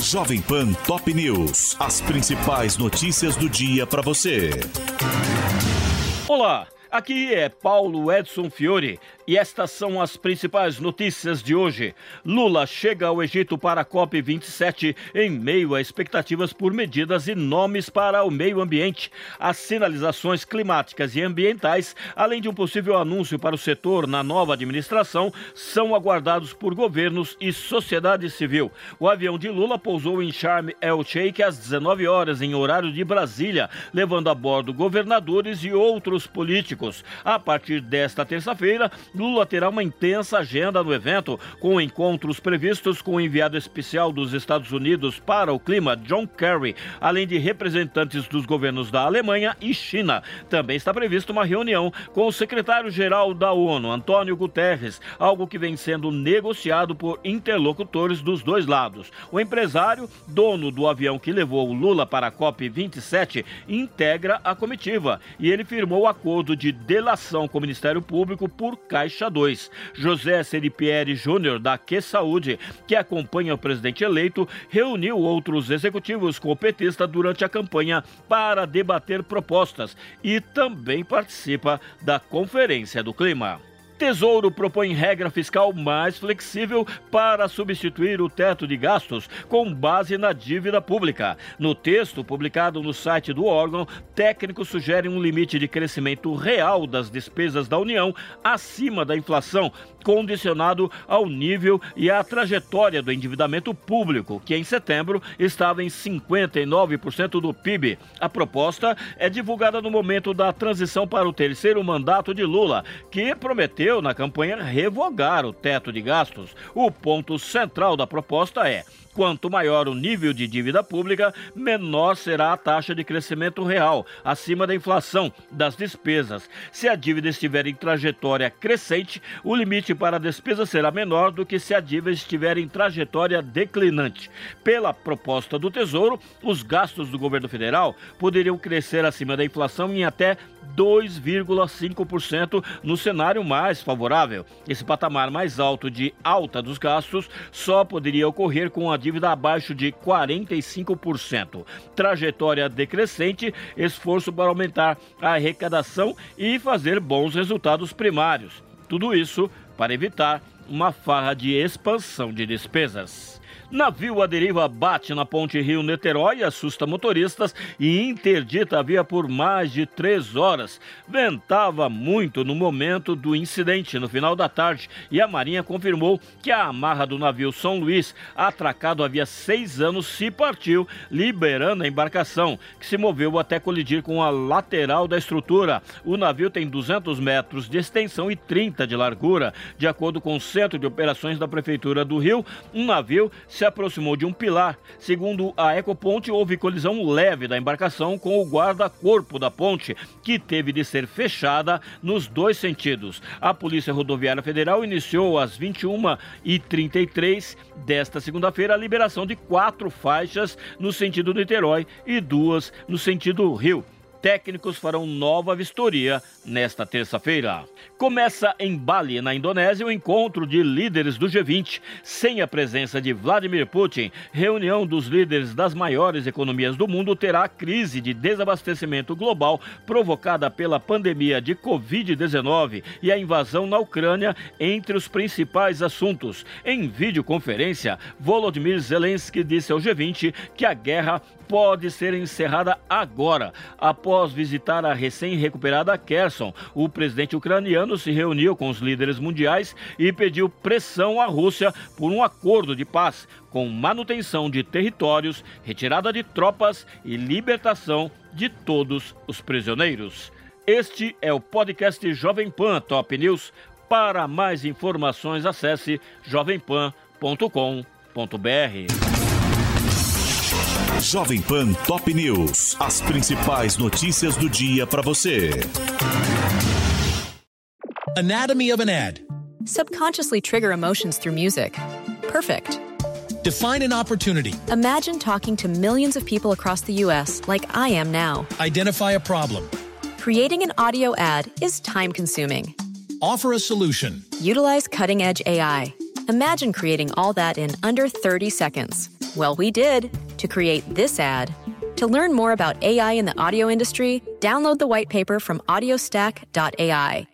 Jovem Pan Top News. As principais notícias do dia para você. Olá, aqui é Paulo Edson Fiore e estas são as principais notícias de hoje. Lula chega ao Egito para a COP27 em meio a expectativas por medidas e nomes para o meio ambiente. As sinalizações climáticas e ambientais, além de um possível anúncio para o setor na nova administração, são aguardados por governos e sociedade civil. O avião de Lula pousou em Sharm el-Sheikh às 19 horas em horário de Brasília, levando a bordo governadores e outros políticos. A partir desta terça-feira, Lula terá uma intensa agenda no evento, com encontros previstos com o enviado especial dos Estados Unidos para o clima, John Kerry, além de representantes dos governos da Alemanha e China. Também está prevista uma reunião com o secretário-geral da ONU, Antônio Guterres, algo que vem sendo negociado por interlocutores dos dois lados. O empresário, dono do avião que levou o Lula para a COP27, integra a comitiva e ele firmou o acordo de delação com o Ministério Público por caixa Caixa 2. José Seripieri Júnior, da Que Saúde, que acompanha o presidente eleito, reuniu outros executivos com o petista durante a campanha para debater propostas e também participa da Conferência do Clima. Tesouro propõe regra fiscal mais flexível para substituir o teto de gastos com base na dívida pública. No texto publicado no site do órgão, técnicos sugerem um limite de crescimento real das despesas da União acima da inflação, condicionado ao nível e à trajetória do endividamento público, que em setembro estava em 59% do PIB. A proposta é divulgada no momento da transição para o terceiro mandato de Lula, que prometeu na campanha revogar o teto de gastos. O ponto central da proposta é Quanto maior o nível de dívida pública, menor será a taxa de crescimento real, acima da inflação das despesas. Se a dívida estiver em trajetória crescente, o limite para a despesa será menor do que se a dívida estiver em trajetória declinante. Pela proposta do Tesouro, os gastos do governo federal poderiam crescer acima da inflação em até 2,5% no cenário mais favorável. Esse patamar mais alto de alta dos gastos só poderia ocorrer com a dívida abaixo de 45%. Trajetória decrescente, esforço para aumentar a arrecadação e fazer bons resultados primários. Tudo isso para evitar uma farra de expansão de despesas. Navio à deriva bate na ponte Rio-Niterói, assusta motoristas e interdita a via por mais de três horas. Ventava muito no momento do incidente, no final da tarde, e a Marinha confirmou que a amarra do navio São Luís, atracado havia seis anos, se partiu, liberando a embarcação, que se moveu até colidir com a lateral da estrutura. O navio tem 200 metros de extensão e 30 de largura. De acordo com o Centro de Operações da Prefeitura do Rio, um navio se aproximou de um pilar. Segundo a Ecoponte, houve colisão leve da embarcação com o guarda-corpo da ponte, que teve de ser fechada nos dois sentidos. A Polícia Rodoviária Federal iniciou às 21h33 desta segunda-feira a liberação de quatro faixas no sentido Niterói e duas no sentido Rio. Técnicos farão nova vistoria nesta terça-feira. Começa em Bali, na Indonésia, o encontro de líderes do G20, sem a presença de Vladimir Putin. Reunião dos líderes das maiores economias do mundo terá crise de desabastecimento global provocada pela pandemia de Covid-19 e a invasão na Ucrânia entre os principais assuntos. Em videoconferência, Volodymyr Zelensky disse ao G20 que a guerra pode ser encerrada agora. Após visitar a recém-recuperada Kherson, o presidente ucraniano se reuniu com os líderes mundiais e pediu pressão à Rússia por um acordo de paz com manutenção de territórios, retirada de tropas e libertação de todos os prisioneiros. Este é o podcast Jovem Pan Top News. Para mais informações, acesse jovempan.com.br. Jovem Pan Top News. As principais notícias do dia para você. Anatomy of an ad. Subconsciously trigger emotions through music. Perfect. Define an opportunity. Imagine talking to millions of people across the U.S. like I am now. Identify a problem. Creating an audio ad is time consuming. Offer a solution. Utilize cutting edge AI. Imagine creating all that in under 30 seconds. Well, we did to create this ad. To learn more about AI in the audio industry, download the white paper from audiostack.ai